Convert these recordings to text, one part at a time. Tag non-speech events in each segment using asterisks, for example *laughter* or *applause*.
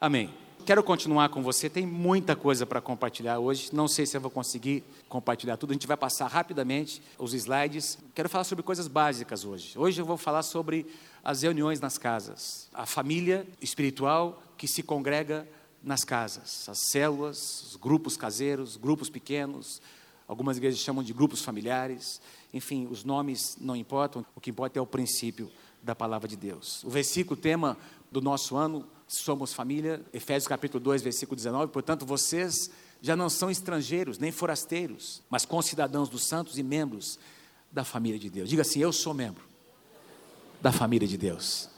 Amém. Quero continuar com você, tem muita coisa para compartilhar hoje. Não sei se eu vou conseguir compartilhar tudo, a gente vai passar rapidamente os slides. Quero falar sobre coisas básicas hoje. Hoje eu vou falar sobre as reuniões nas casas, a família espiritual que se congrega nas casas, as células, os grupos caseiros, grupos pequenos, algumas igrejas chamam de grupos familiares, enfim, os nomes não importam, o que importa é o princípio da palavra de Deus. O versículo tema do nosso ano somos família, Efésios capítulo 2, versículo 19, portanto, vocês já não são estrangeiros, nem forasteiros, mas concidadãos dos santos e membros da família de Deus. Diga assim: Eu sou membro da família de Deus.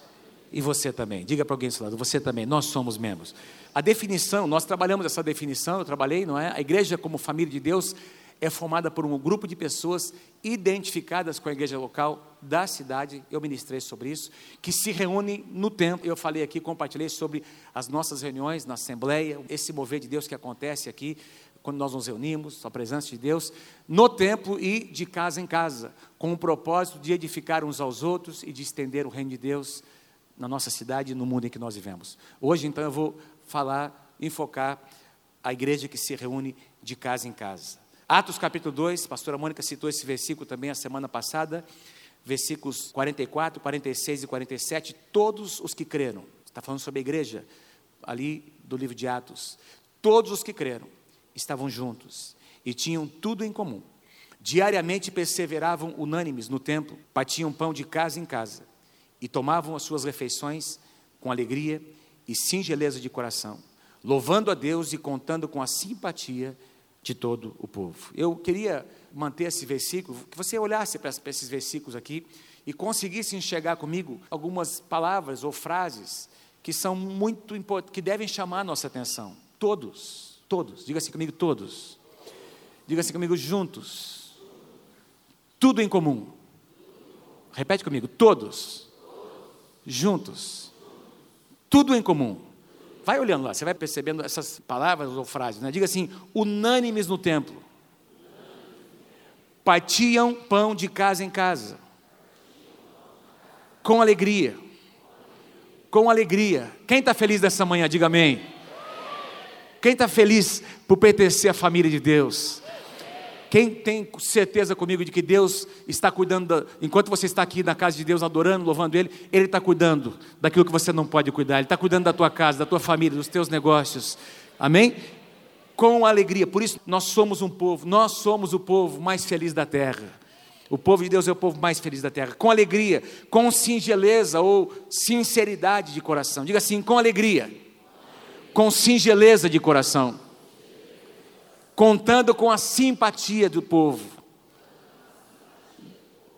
E você também. Diga para alguém do seu lado: Você também. Nós somos membros. A definição, nós trabalhamos essa definição, eu trabalhei, não é? A igreja, como família de Deus, é formada por um grupo de pessoas identificadas com a igreja local da cidade, eu ministrei sobre isso, que se reúnem no templo. Eu falei aqui, compartilhei sobre as nossas reuniões na Assembleia, esse mover de Deus que acontece aqui, quando nós nos reunimos, a presença de Deus, no templo e de casa em casa, com o propósito de edificar uns aos outros e de estender o reino de Deus na nossa cidade e no mundo em que nós vivemos. Hoje, então, eu vou falar, enfocar a igreja que se reúne de casa em casa. Atos capítulo 2, a pastora Mônica citou esse versículo também a semana passada, versículos 44, 46 e 47, todos os que creram, está falando sobre a igreja, ali do livro de Atos, todos os que creram estavam juntos e tinham tudo em comum. Diariamente perseveravam unânimes no templo, partiam pão de casa em casa e tomavam as suas refeições com alegria e singeleza de coração, louvando a Deus e contando com a simpatia de todo o povo. Eu queria manter esse versículo, que você olhasse para esses versículos aqui e conseguisse enxergar comigo algumas palavras ou frases que são muito importantes, que devem chamar a nossa atenção. Todos, todos, diga assim comigo, todos. Diga assim comigo, juntos. Tudo em comum. Repete comigo, todos. Juntos. Tudo em comum Vai olhando lá, você vai percebendo essas palavras ou frases. Né? Diga assim: unânimes no templo. Partiam pão de casa em casa. Com alegria. Com alegria. Quem está feliz dessa manhã? Diga amém. Quem está feliz por pertencer à família de Deus? Quem tem certeza comigo de que Deus está cuidando, da, enquanto você está aqui na casa de Deus adorando, louvando Ele, Ele está cuidando daquilo que você não pode cuidar, Ele está cuidando da tua casa, da tua família, dos teus negócios, amém? Com alegria, por isso nós somos um povo, nós somos o povo mais feliz da terra. O povo de Deus é o povo mais feliz da terra, com alegria, com singeleza ou sinceridade de coração. Diga assim, com alegria, com singeleza de coração contando com a simpatia do povo,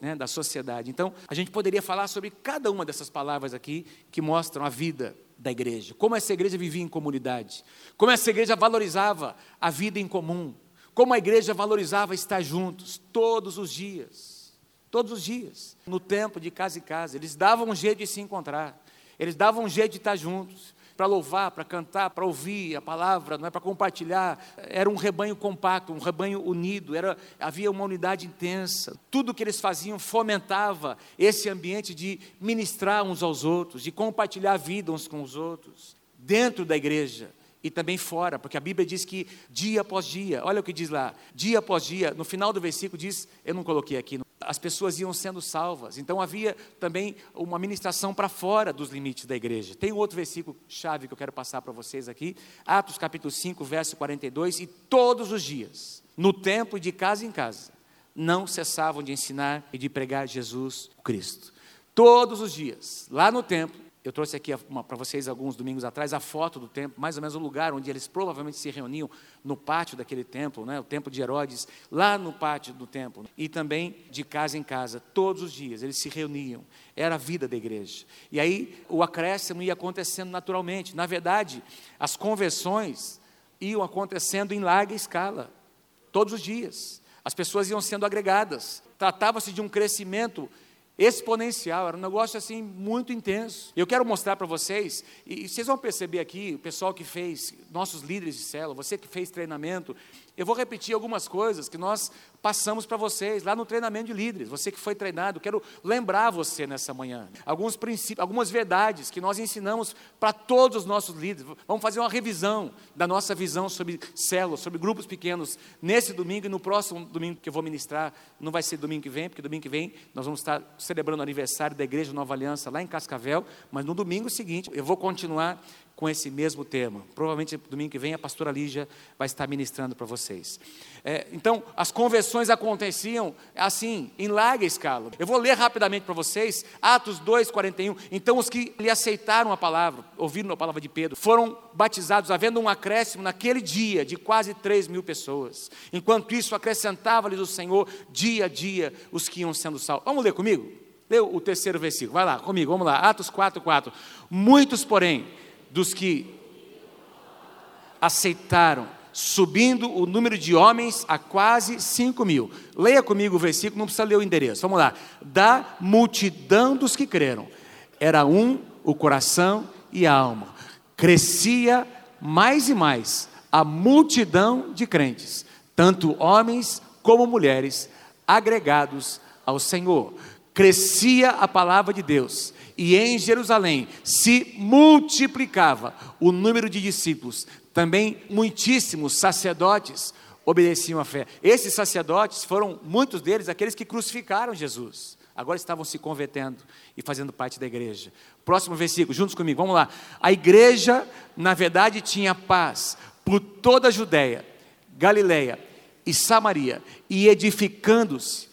né, da sociedade. Então, a gente poderia falar sobre cada uma dessas palavras aqui que mostram a vida da igreja, como essa igreja vivia em comunidade, como essa igreja valorizava a vida em comum, como a igreja valorizava estar juntos todos os dias, todos os dias, no tempo de casa em casa, eles davam um jeito de se encontrar, eles davam um jeito de estar juntos, para louvar, para cantar, para ouvir a palavra, não é para compartilhar. Era um rebanho compacto, um rebanho unido, era, havia uma unidade intensa. Tudo que eles faziam fomentava esse ambiente de ministrar uns aos outros, de compartilhar a vida uns com os outros, dentro da igreja e também fora, porque a Bíblia diz que dia após dia, olha o que diz lá, dia após dia, no final do versículo diz, eu não coloquei aqui, as pessoas iam sendo salvas. Então havia também uma ministração para fora dos limites da igreja. Tem outro versículo chave que eu quero passar para vocês aqui, Atos capítulo 5, verso 42, e todos os dias, no templo de casa em casa, não cessavam de ensinar e de pregar Jesus Cristo. Todos os dias, lá no templo, eu trouxe aqui para vocês alguns domingos atrás a foto do templo, mais ou menos o lugar onde eles provavelmente se reuniam no pátio daquele templo, né, o templo de Herodes, lá no pátio do templo. E também de casa em casa, todos os dias eles se reuniam. Era a vida da igreja. E aí o acréscimo ia acontecendo naturalmente. Na verdade, as conversões iam acontecendo em larga escala, todos os dias. As pessoas iam sendo agregadas. Tratava-se de um crescimento exponencial, era um negócio assim muito intenso. Eu quero mostrar para vocês, e vocês vão perceber aqui, o pessoal que fez, nossos líderes de célula, você que fez treinamento, eu vou repetir algumas coisas que nós passamos para vocês lá no treinamento de líderes. Você que foi treinado, quero lembrar você nessa manhã. Alguns princípios, algumas verdades que nós ensinamos para todos os nossos líderes. Vamos fazer uma revisão da nossa visão sobre células, sobre grupos pequenos, nesse domingo e no próximo domingo que eu vou ministrar. Não vai ser domingo que vem, porque domingo que vem nós vamos estar celebrando o aniversário da Igreja Nova Aliança lá em Cascavel, mas no domingo seguinte eu vou continuar com esse mesmo tema. Provavelmente domingo que vem a pastora Lígia vai estar ministrando para vocês. É, então, as conversões aconteciam assim, em larga escala. Eu vou ler rapidamente para vocês, Atos 2, 41. Então, os que lhe aceitaram a palavra, ouviram a palavra de Pedro, foram batizados, havendo um acréscimo naquele dia de quase 3 mil pessoas. Enquanto isso, acrescentava-lhes o Senhor dia a dia os que iam sendo salvos. Vamos ler comigo? Lê o terceiro versículo, vai lá comigo, vamos lá. Atos 4, 4. Muitos, porém, dos que aceitaram, subindo o número de homens a quase 5 mil. Leia comigo o versículo, não precisa ler o endereço. Vamos lá. Da multidão dos que creram, era um o coração e a alma. Crescia mais e mais a multidão de crentes, tanto homens como mulheres, agregados ao Senhor. Crescia a palavra de Deus e em Jerusalém se multiplicava o número de discípulos. Também muitíssimos sacerdotes obedeciam à fé. Esses sacerdotes foram, muitos deles, aqueles que crucificaram Jesus. Agora estavam se convertendo e fazendo parte da igreja. Próximo versículo, juntos comigo, vamos lá. A igreja, na verdade, tinha paz por toda a Judéia, Galileia e Samaria, e edificando-se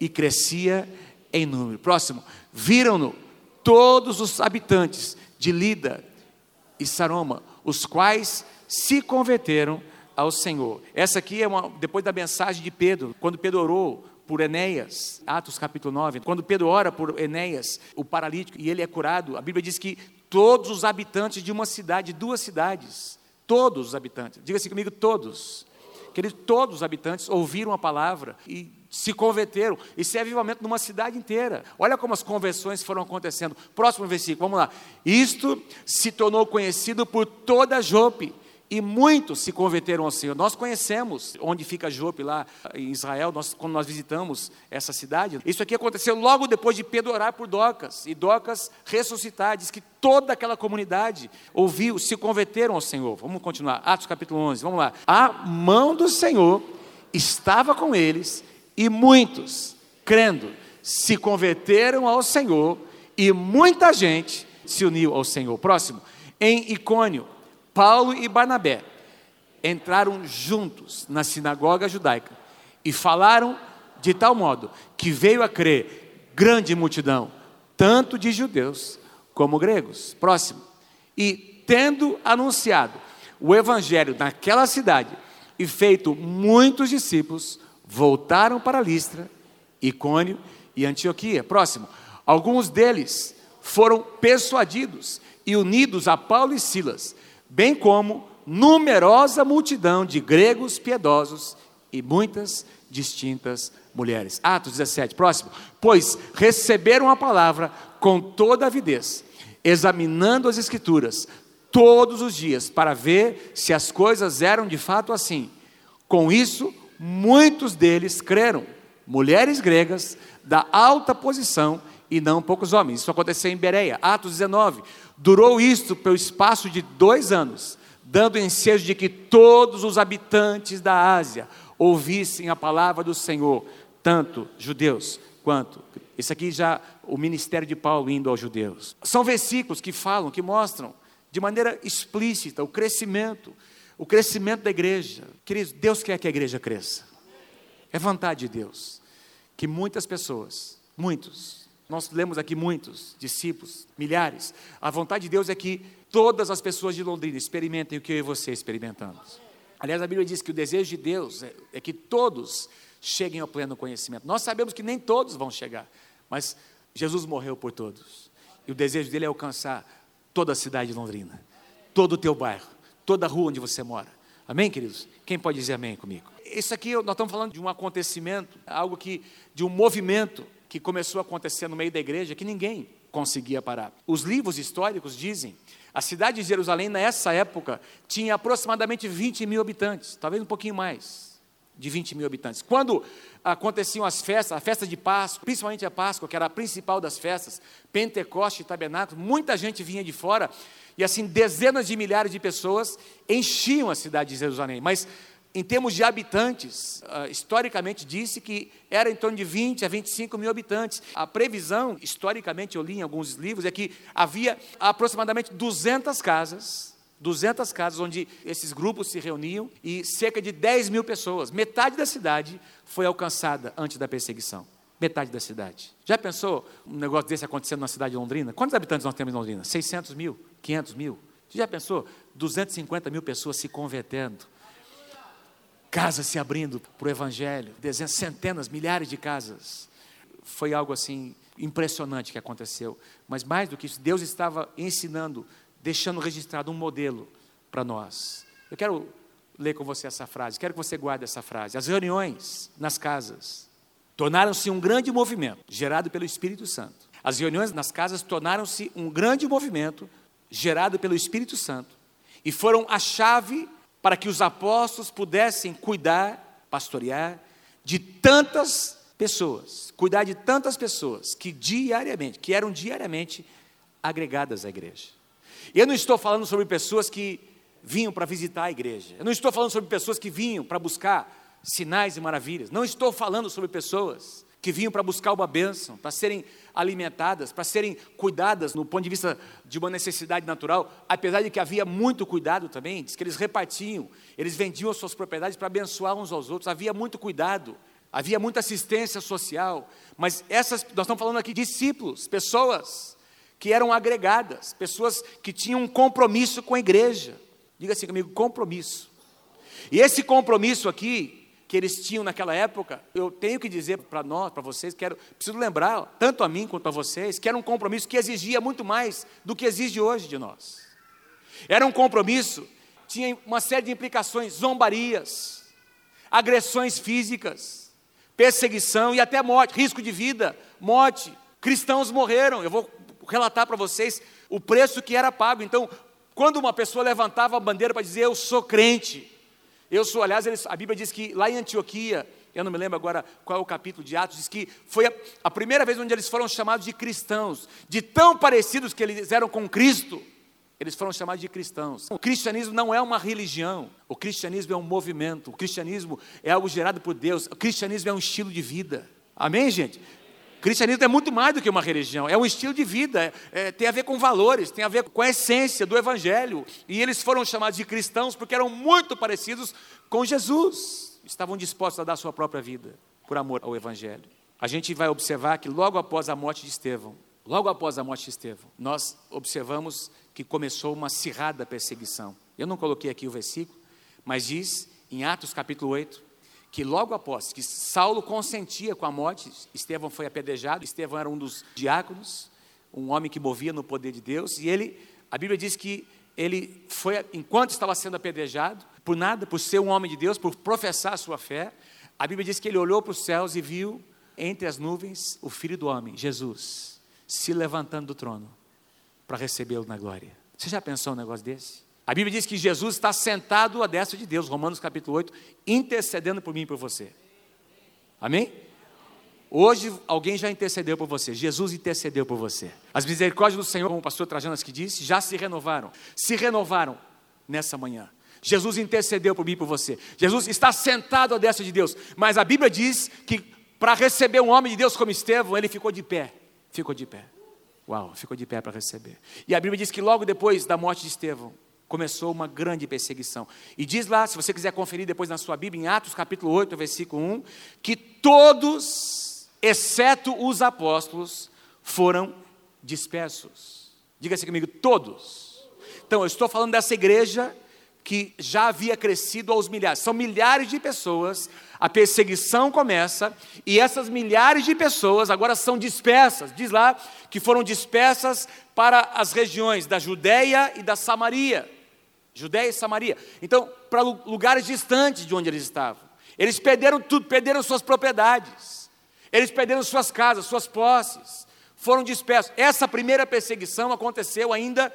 e crescia em número. Próximo, viram-no todos os habitantes de Lida e Saroma, os quais se converteram ao Senhor. Essa aqui é uma, depois da mensagem de Pedro, quando Pedro orou por Enéas, Atos capítulo 9, quando Pedro ora por Enéas, o paralítico, e ele é curado, a Bíblia diz que todos os habitantes de uma cidade, duas cidades, todos os habitantes, diga assim comigo, todos, que todos os habitantes ouviram a palavra e se converteram. Isso é avivamento numa cidade inteira. Olha como as conversões foram acontecendo. Próximo versículo, vamos lá. Isto se tornou conhecido por toda Jope. E muitos se converteram ao Senhor. Nós conhecemos onde fica Jope, lá em Israel, nós, quando nós visitamos essa cidade. Isso aqui aconteceu logo depois de Pedro orar por Docas. E Docas ressuscitar. Diz que toda aquela comunidade ouviu, se converteram ao Senhor. Vamos continuar. Atos capítulo 11, vamos lá. A mão do Senhor estava com eles e muitos, crendo, se converteram ao Senhor e muita gente se uniu ao Senhor. Próximo, em Icônio, Paulo e Barnabé entraram juntos na sinagoga judaica e falaram de tal modo que veio a crer grande multidão, tanto de judeus como gregos. Próximo, e tendo anunciado o evangelho naquela cidade e feito muitos discípulos, voltaram para Listra, Icônio e Antioquia. Próximo. Alguns deles foram persuadidos e unidos a Paulo e Silas, bem como numerosa multidão de gregos piedosos e muitas distintas mulheres. Atos 17, próximo. Pois receberam a palavra com toda avidez, examinando as Escrituras todos os dias, para ver se as coisas eram de fato assim. Com isso, muitos deles creram, mulheres gregas da alta posição e não poucos homens. Isso aconteceu em Bereia, Atos 19. Durou isto pelo espaço de dois anos, dando ensejo de que todos os habitantes da Ásia ouvissem a palavra do Senhor, tanto judeus quanto. Isso aqui já o ministério de Paulo indo aos judeus. São versículos que falam, que mostram de maneira explícita o crescimento o crescimento da igreja. Queridos, Deus quer que a igreja cresça. É vontade de Deus que muitas pessoas, muitos, nós lemos aqui muitos discípulos, milhares. A vontade de Deus é que todas as pessoas de Londrina experimentem o que eu e você experimentamos. Aliás, a Bíblia diz que o desejo de Deus é, é que todos cheguem ao pleno conhecimento. Nós sabemos que nem todos vão chegar, mas Jesus morreu por todos. E o desejo dele é alcançar toda a cidade de Londrina, todo o teu bairro, toda a rua onde você mora. Amém, queridos? Quem pode dizer amém comigo? Isso aqui nós estamos falando de um acontecimento, algo que de um movimento que começou a acontecer no meio da igreja que ninguém conseguia parar. Os livros históricos dizem a cidade de Jerusalém, nessa época, tinha aproximadamente 20 mil habitantes, talvez um pouquinho mais de 20 mil habitantes. Quando aconteciam as festas, a festa de Páscoa, principalmente a Páscoa, que era a principal das festas, Pentecoste e Tabernáculo, muita gente vinha de fora, e assim, dezenas de milhares de pessoas enchiam a cidade de Jerusalém. Mas em termos de habitantes, uh, historicamente disse que era em torno de 20 a 25 mil habitantes. A previsão, historicamente eu li em alguns livros, é que havia aproximadamente 200 casas, 200 casas onde esses grupos se reuniam e cerca de 10 mil pessoas, metade da cidade foi alcançada antes da perseguição. Metade da cidade. Já pensou um negócio desse acontecendo na cidade de Londrina? Quantos habitantes nós temos em Londrina? 600 mil? 500 mil? Já pensou? 250 mil pessoas se convertendo casas se abrindo para o Evangelho, dezenas, centenas, milhares de casas. Foi algo assim impressionante que aconteceu. Mas mais do que isso, Deus estava ensinando, deixando registrado um modelo para nós. Eu quero ler com você essa frase, quero que você guarde essa frase. As reuniões nas casas tornaram-se um grande movimento gerado pelo Espírito Santo. As reuniões nas casas tornaram-se um grande movimento gerado pelo Espírito Santo e foram a chave para que os apóstolos pudessem cuidar, pastorear de tantas pessoas, cuidar de tantas pessoas que diariamente, que eram diariamente agregadas à igreja. Eu não estou falando sobre pessoas que vinham para visitar a igreja. Eu não estou falando sobre pessoas que vinham para buscar sinais e maravilhas. Não estou falando sobre pessoas que vinham para buscar uma bênção, para serem alimentadas, para serem cuidadas no ponto de vista de uma necessidade natural, apesar de que havia muito cuidado também, diz que eles repartiam, eles vendiam as suas propriedades para abençoar uns aos outros, havia muito cuidado, havia muita assistência social, mas essas, nós estamos falando aqui discípulos, pessoas que eram agregadas, pessoas que tinham um compromisso com a igreja, diga assim comigo, compromisso, e esse compromisso aqui, que eles tinham naquela época, eu tenho que dizer para nós, para vocês, quero, preciso lembrar, tanto a mim quanto a vocês, que era um compromisso que exigia muito mais do que exige hoje de nós. Era um compromisso, tinha uma série de implicações, zombarias, agressões físicas, perseguição e até morte, risco de vida, morte. Cristãos morreram. Eu vou relatar para vocês o preço que era pago. Então, quando uma pessoa levantava a bandeira para dizer eu sou crente, eu sou, aliás, eles, a Bíblia diz que lá em Antioquia, eu não me lembro agora qual é o capítulo de Atos, diz que foi a, a primeira vez onde eles foram chamados de cristãos, de tão parecidos que eles eram com Cristo, eles foram chamados de cristãos. O cristianismo não é uma religião, o cristianismo é um movimento, o cristianismo é algo gerado por Deus, o cristianismo é um estilo de vida. Amém, gente? Cristianismo é muito mais do que uma religião, é um estilo de vida, é, tem a ver com valores, tem a ver com a essência do Evangelho. E eles foram chamados de cristãos porque eram muito parecidos com Jesus, estavam dispostos a dar sua própria vida por amor ao Evangelho. A gente vai observar que logo após a morte de Estevão, logo após a morte de Estevão, nós observamos que começou uma acirrada perseguição. Eu não coloquei aqui o versículo, mas diz em Atos capítulo 8, que logo após que Saulo consentia com a morte, Estevão foi apedrejado, Estevão era um dos diáconos, um homem que movia no poder de Deus, e ele, a Bíblia diz que ele foi, enquanto estava sendo apedrejado, por nada, por ser um homem de Deus, por professar a sua fé, a Bíblia diz que ele olhou para os céus e viu entre as nuvens o Filho do Homem, Jesus, se levantando do trono para recebê-lo na glória. Você já pensou um negócio desse? A Bíblia diz que Jesus está sentado à destra de Deus, Romanos capítulo 8, intercedendo por mim e por você. Amém? Hoje alguém já intercedeu por você, Jesus intercedeu por você. As misericórdias do Senhor, como o pastor Trajanas que disse, já se renovaram. Se renovaram nessa manhã. Jesus intercedeu por mim e por você. Jesus está sentado à destra de Deus. Mas a Bíblia diz que para receber um homem de Deus como Estevão, ele ficou de pé. Ficou de pé. Uau, ficou de pé para receber. E a Bíblia diz que logo depois da morte de Estevão, começou uma grande perseguição. E diz lá, se você quiser conferir depois na sua Bíblia, em Atos capítulo 8, versículo 1, que todos, exceto os apóstolos, foram dispersos. Diga assim comigo, todos. Então, eu estou falando dessa igreja que já havia crescido aos milhares. São milhares de pessoas, a perseguição começa, e essas milhares de pessoas agora são dispersas. Diz lá que foram dispersas para as regiões da Judéia e da Samaria. Judéia e Samaria. Então, para lugares distantes de onde eles estavam. Eles perderam tudo, perderam suas propriedades. Eles perderam suas casas, suas posses, foram dispersos. Essa primeira perseguição aconteceu ainda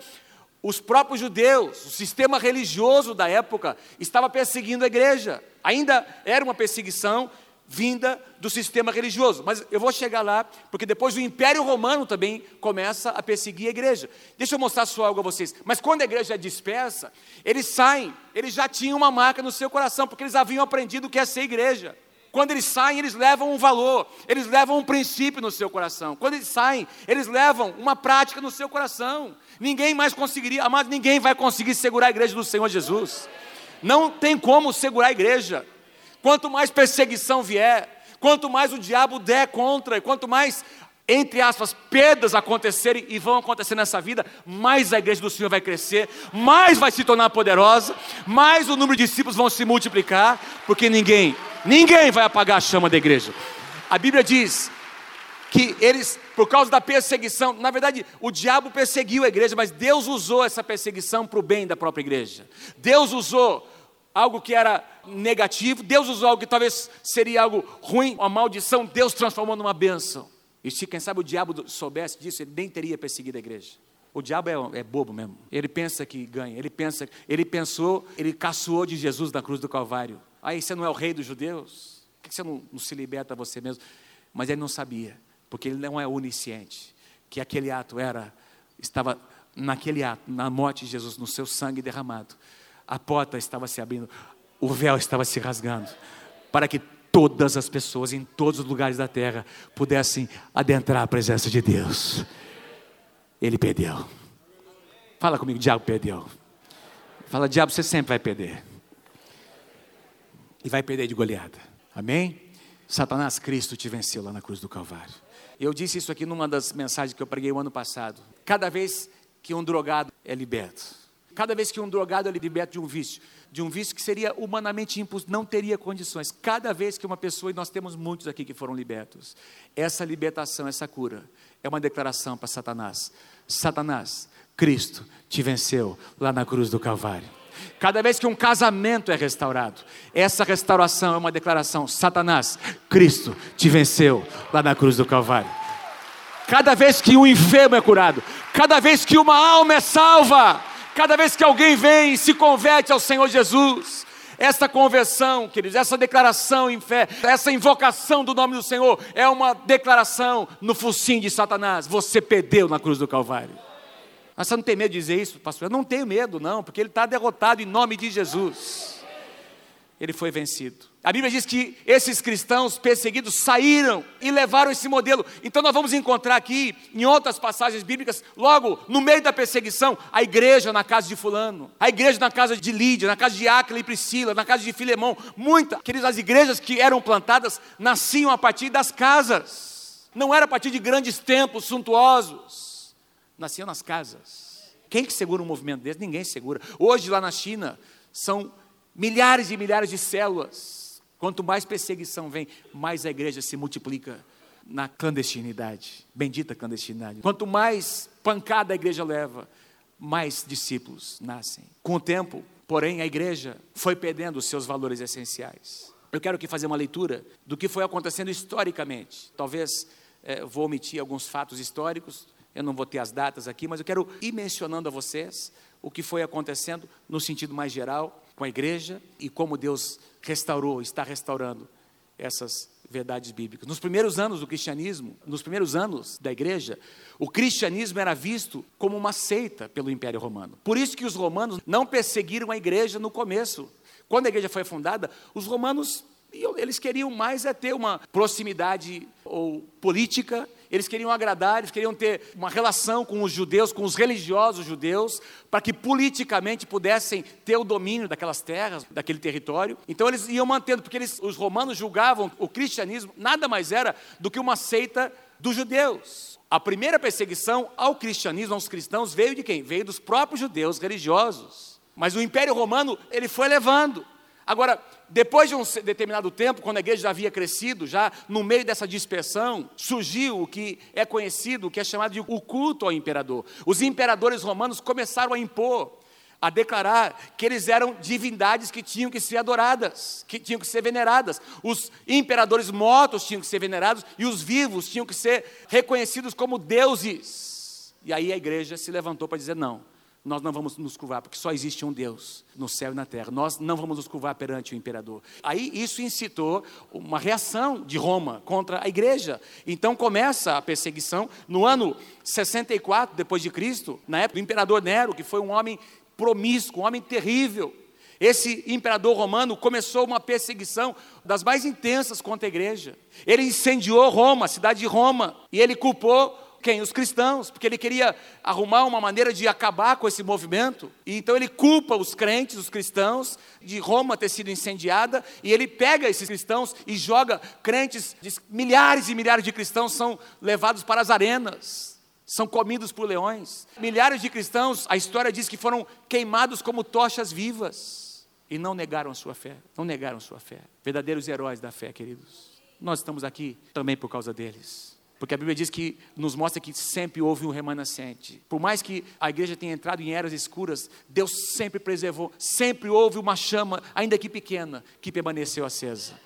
os próprios judeus, o sistema religioso da época estava perseguindo a igreja. Ainda era uma perseguição vinda do sistema religioso. Mas eu vou chegar lá, porque depois o Império Romano também começa a perseguir a igreja. Deixa eu mostrar só algo a vocês. Mas quando a igreja é dispersa, eles saem, eles já tinham uma marca no seu coração, porque eles haviam aprendido o que é ser igreja. Quando eles saem, eles levam um valor, eles levam um princípio no seu coração. Quando eles saem, eles levam uma prática no seu coração. Ninguém mais conseguiria, amado, ninguém vai conseguir segurar a igreja do Senhor Jesus. Não tem como segurar a igreja. Quanto mais perseguição vier, quanto mais o diabo der contra, quanto mais entre aspas, perdas acontecerem e vão acontecer nessa vida, mais a igreja do Senhor vai crescer, mais vai se tornar poderosa, mais o número de discípulos vão se multiplicar, porque ninguém, ninguém vai apagar a chama da igreja. A Bíblia diz que eles, por causa da perseguição, na verdade, o diabo perseguiu a igreja, mas Deus usou essa perseguição para o bem da própria igreja. Deus usou algo que era negativo, Deus usou algo que talvez seria algo ruim, uma maldição, Deus transformou numa bênção. E se quem sabe o diabo soubesse disso, ele nem teria perseguido a igreja. O diabo é, é, bobo mesmo. Ele pensa que ganha. Ele pensa, ele pensou, ele caçoou de Jesus na cruz do Calvário. Aí você não é o rei dos judeus? Por que você não, não se liberta você mesmo? Mas ele não sabia, porque ele não é onisciente, que aquele ato era, estava naquele ato, na morte de Jesus, no seu sangue derramado. A porta estava se abrindo, o véu estava se rasgando, para que todas as pessoas em todos os lugares da terra pudessem adentrar a presença de Deus. Ele perdeu. Fala comigo, diabo perdeu. Fala, diabo, você sempre vai perder. E vai perder de goleada. Amém? Satanás, Cristo te venceu lá na cruz do Calvário. Eu disse isso aqui numa das mensagens que eu preguei o ano passado. Cada vez que um drogado é liberto, cada vez que um drogado é liberto de um vício, de um vício que seria humanamente impossível, não teria condições. Cada vez que uma pessoa, e nós temos muitos aqui que foram libertos, essa libertação, essa cura, é uma declaração para Satanás: Satanás, Cristo te venceu lá na cruz do Calvário. Cada vez que um casamento é restaurado, essa restauração é uma declaração: Satanás, Cristo te venceu lá na cruz do Calvário. Cada vez que um enfermo é curado, cada vez que uma alma é salva, Cada vez que alguém vem e se converte ao Senhor Jesus, essa conversão, queridos, essa declaração em fé, essa invocação do nome do Senhor, é uma declaração no focinho de Satanás. Você perdeu na cruz do Calvário. Mas você não tem medo de dizer isso, pastor? Eu não tenho medo, não, porque ele está derrotado em nome de Jesus ele foi vencido. A Bíblia diz que esses cristãos perseguidos saíram e levaram esse modelo. Então nós vamos encontrar aqui, em outras passagens bíblicas, logo no meio da perseguição, a igreja na casa de Fulano, a igreja na casa de Lídia, na casa de Áquila e Priscila, na casa de Filemão. Muitas, queridos, as igrejas que eram plantadas nasciam a partir das casas, não era a partir de grandes templos suntuosos, nasciam nas casas. Quem que segura um movimento desse? Ninguém segura. Hoje lá na China são milhares e milhares de células. Quanto mais perseguição vem, mais a igreja se multiplica na clandestinidade. Bendita clandestinidade. Quanto mais pancada a igreja leva, mais discípulos nascem. Com o tempo, porém, a igreja foi perdendo os seus valores essenciais. Eu quero aqui fazer uma leitura do que foi acontecendo historicamente. Talvez é, vou omitir alguns fatos históricos, eu não vou ter as datas aqui, mas eu quero ir mencionando a vocês o que foi acontecendo no sentido mais geral com a igreja e como Deus restaurou, está restaurando essas verdades bíblicas. Nos primeiros anos do cristianismo, nos primeiros anos da igreja, o cristianismo era visto como uma seita pelo Império Romano. Por isso que os romanos não perseguiram a igreja no começo. Quando a igreja foi fundada, os romanos eles queriam mais é ter uma proximidade ou política eles queriam agradar, eles queriam ter uma relação com os judeus, com os religiosos judeus, para que politicamente pudessem ter o domínio daquelas terras, daquele território. Então eles iam mantendo, porque eles, os romanos julgavam o cristianismo nada mais era do que uma seita dos judeus. A primeira perseguição ao cristianismo, aos cristãos, veio de quem? Veio dos próprios judeus religiosos. Mas o Império Romano, ele foi levando. Agora, depois de um determinado tempo, quando a igreja já havia crescido, já no meio dessa dispersão, surgiu o que é conhecido, o que é chamado de o culto ao imperador. Os imperadores romanos começaram a impor a declarar que eles eram divindades que tinham que ser adoradas, que tinham que ser veneradas. Os imperadores mortos tinham que ser venerados e os vivos tinham que ser reconhecidos como deuses. E aí a igreja se levantou para dizer: não, nós não vamos nos curvar, porque só existe um Deus no céu e na terra. Nós não vamos nos curvar perante o imperador. Aí isso incitou uma reação de Roma contra a igreja. Então começa a perseguição no ano 64 depois de Cristo, na época do imperador Nero, que foi um homem promíscuo, um homem terrível. Esse imperador romano começou uma perseguição das mais intensas contra a igreja. Ele incendiou Roma, a cidade de Roma, e ele culpou quem? Os cristãos, porque ele queria arrumar uma maneira de acabar com esse movimento. E então ele culpa os crentes, os cristãos, de Roma ter sido incendiada, e ele pega esses cristãos e joga crentes, milhares e milhares de cristãos são levados para as arenas são comidos por leões. Milhares de cristãos, a história diz que foram queimados como tochas vivas e não negaram a sua fé. Não negaram a sua fé. Verdadeiros heróis da fé, queridos. Nós estamos aqui também por causa deles. Porque a Bíblia diz que nos mostra que sempre houve um remanescente. Por mais que a igreja tenha entrado em eras escuras, Deus sempre preservou, sempre houve uma chama, ainda que pequena, que permaneceu acesa.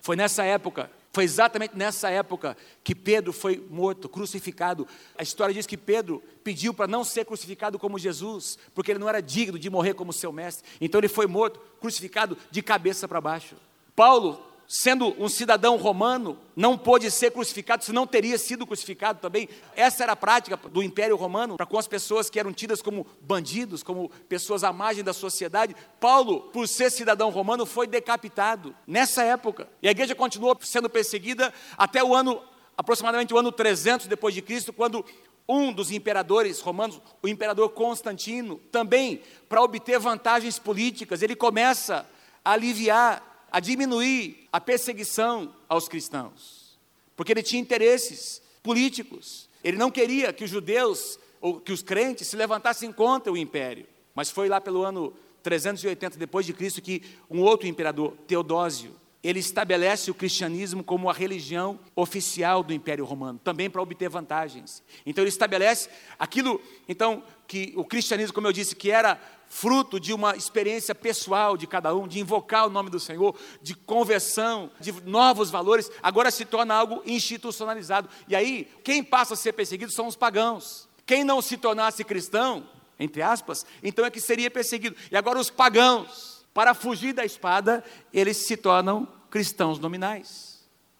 Foi nessa época foi exatamente nessa época que Pedro foi morto, crucificado. A história diz que Pedro pediu para não ser crucificado como Jesus, porque ele não era digno de morrer como seu mestre. Então ele foi morto, crucificado de cabeça para baixo. Paulo sendo um cidadão romano, não pôde ser crucificado, se não teria sido crucificado também. Essa era a prática do Império Romano para com as pessoas que eram tidas como bandidos, como pessoas à margem da sociedade. Paulo, por ser cidadão romano, foi decapitado nessa época. E a igreja continuou sendo perseguida até o ano, aproximadamente o ano 300 depois de Cristo, quando um dos imperadores romanos, o imperador Constantino, também para obter vantagens políticas, ele começa a aliviar a diminuir a perseguição aos cristãos, porque ele tinha interesses políticos. Ele não queria que os judeus ou que os crentes se levantassem contra o império. Mas foi lá pelo ano 380 depois de Cristo que um outro imperador, Teodósio, ele estabelece o cristianismo como a religião oficial do Império Romano, também para obter vantagens. Então ele estabelece aquilo, então que o cristianismo, como eu disse, que era fruto de uma experiência pessoal de cada um, de invocar o nome do Senhor, de conversão, de novos valores, agora se torna algo institucionalizado. E aí, quem passa a ser perseguido são os pagãos. Quem não se tornasse cristão, entre aspas, então é que seria perseguido. E agora os pagãos, para fugir da espada, eles se tornam cristãos nominais.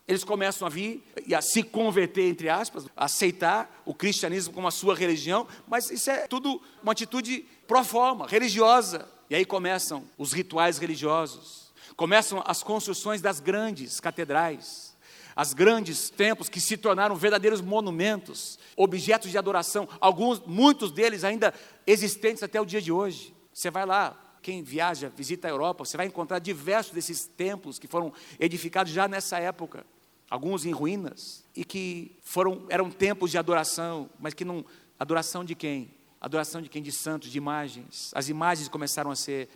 Eles começam a vir e a se converter, entre aspas, a aceitar o cristianismo como a sua religião, mas isso é tudo uma atitude pro forma, religiosa. E aí começam os rituais religiosos, começam as construções das grandes catedrais, as grandes templos que se tornaram verdadeiros monumentos, objetos de adoração, alguns, muitos deles ainda existentes até o dia de hoje. Você vai lá, quem viaja, visita a Europa, você vai encontrar diversos desses templos que foram edificados já nessa época, alguns em ruínas, e que foram, eram templos de adoração, mas que não. Adoração de quem? Adoração de quem? De santos, de imagens. As imagens começaram a ser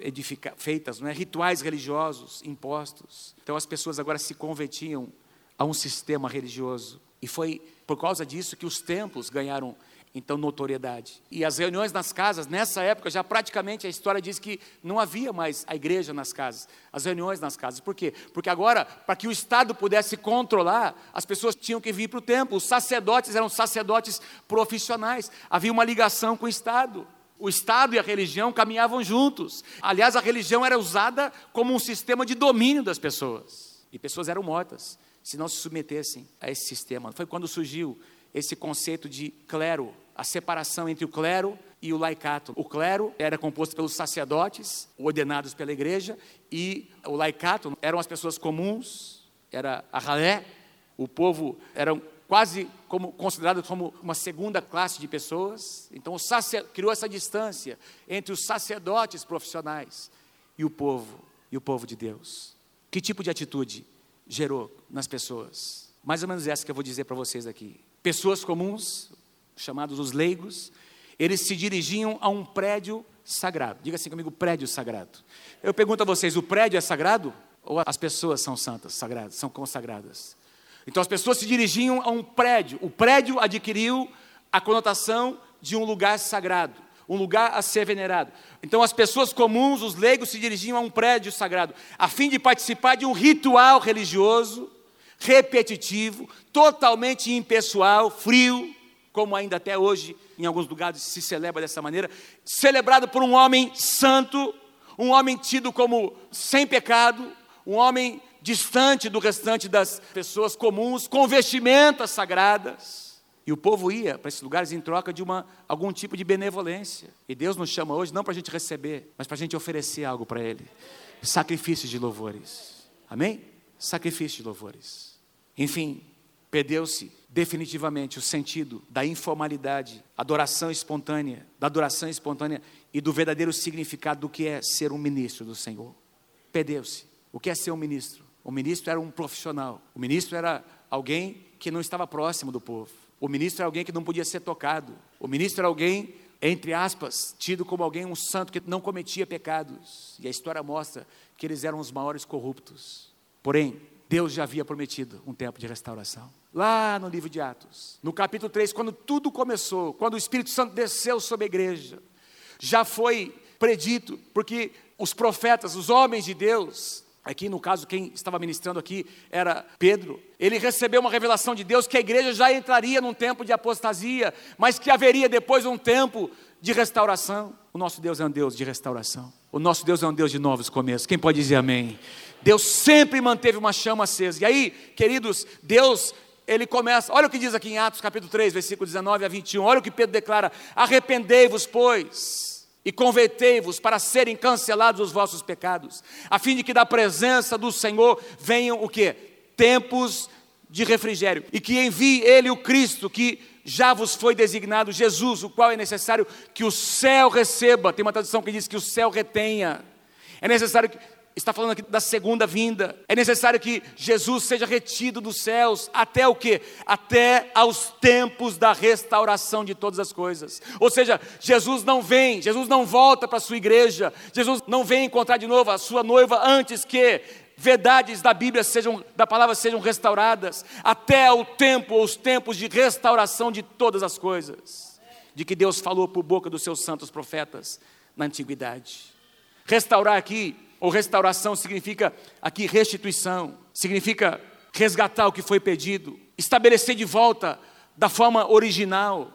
feitas, não é? rituais religiosos impostos. Então as pessoas agora se convertiam a um sistema religioso. E foi por causa disso que os templos ganharam então notoriedade. E as reuniões nas casas, nessa época, já praticamente a história diz que não havia mais a igreja nas casas, as reuniões nas casas. Por quê? Porque agora, para que o Estado pudesse controlar, as pessoas tinham que vir para o templo. Os sacerdotes eram sacerdotes profissionais, havia uma ligação com o Estado. O Estado e a religião caminhavam juntos. Aliás, a religião era usada como um sistema de domínio das pessoas. E pessoas eram mortas se não se submetessem a esse sistema. Foi quando surgiu esse conceito de clero, a separação entre o clero e o laicato. O clero era composto pelos sacerdotes, ordenados pela igreja, e o laicato eram as pessoas comuns, era a ralé, o povo eram quase como considerado como uma segunda classe de pessoas. Então o sacer, criou essa distância entre os sacerdotes profissionais e o povo, e o povo de Deus. Que tipo de atitude gerou nas pessoas? Mais ou menos essa que eu vou dizer para vocês aqui. Pessoas comuns, chamados os leigos, eles se dirigiam a um prédio sagrado. Diga assim comigo, prédio sagrado. Eu pergunto a vocês, o prédio é sagrado? Ou as pessoas são santas, sagradas, são consagradas? Então as pessoas se dirigiam a um prédio. O prédio adquiriu a conotação de um lugar sagrado. um lugar a ser venerado. Então as pessoas comuns, os leigos, se dirigiam a um prédio sagrado, a fim de participar de um ritual religioso, repetitivo, totalmente impessoal, frio, como ainda até hoje em alguns lugares se celebra dessa maneira, celebrado por um homem santo, um homem tido como sem pecado, um homem distante do restante das pessoas comuns, com vestimentas sagradas. E o povo ia para esses lugares em troca de uma, algum tipo de benevolência. E Deus nos chama hoje não para a gente receber, mas para a gente oferecer algo para Ele. Sacrifício de louvores. Amém? Sacrifício de louvores. Enfim, perdeu-se definitivamente o sentido da informalidade, adoração espontânea, da adoração espontânea e do verdadeiro significado do que é ser um ministro do Senhor. Perdeu-se. O que é ser um ministro? O ministro era um profissional. O ministro era alguém que não estava próximo do povo. O ministro era alguém que não podia ser tocado. O ministro era alguém, entre aspas, tido como alguém, um santo que não cometia pecados. E a história mostra que eles eram os maiores corruptos. Porém, Deus já havia prometido um tempo de restauração. Lá no livro de Atos, no capítulo 3, quando tudo começou, quando o Espírito Santo desceu sobre a igreja, já foi predito, porque os profetas, os homens de Deus, aqui no caso quem estava ministrando aqui era Pedro, ele recebeu uma revelação de Deus que a igreja já entraria num tempo de apostasia, mas que haveria depois um tempo de restauração. O nosso Deus é um Deus de restauração. O nosso Deus é um Deus de novos começos. Quem pode dizer amém? Deus sempre manteve uma chama acesa. E aí, queridos, Deus ele começa, olha o que diz aqui em Atos capítulo 3, versículo 19 a 21, olha o que Pedro declara: arrependei-vos, pois, e convertei-vos para serem cancelados os vossos pecados, a fim de que da presença do Senhor venham o que? Tempos de refrigério, e que envie Ele o Cristo, que já vos foi designado, Jesus, o qual é necessário que o céu receba, tem uma tradução que diz que o céu retenha, é necessário que está falando aqui da segunda vinda. É necessário que Jesus seja retido dos céus até o quê? Até aos tempos da restauração de todas as coisas. Ou seja, Jesus não vem, Jesus não volta para a sua igreja, Jesus não vem encontrar de novo a sua noiva antes que verdades da Bíblia sejam, da palavra sejam restauradas, até o tempo, os tempos de restauração de todas as coisas, de que Deus falou por boca dos seus santos profetas na antiguidade. Restaurar aqui ou restauração significa aqui restituição, significa resgatar o que foi pedido, estabelecer de volta da forma original.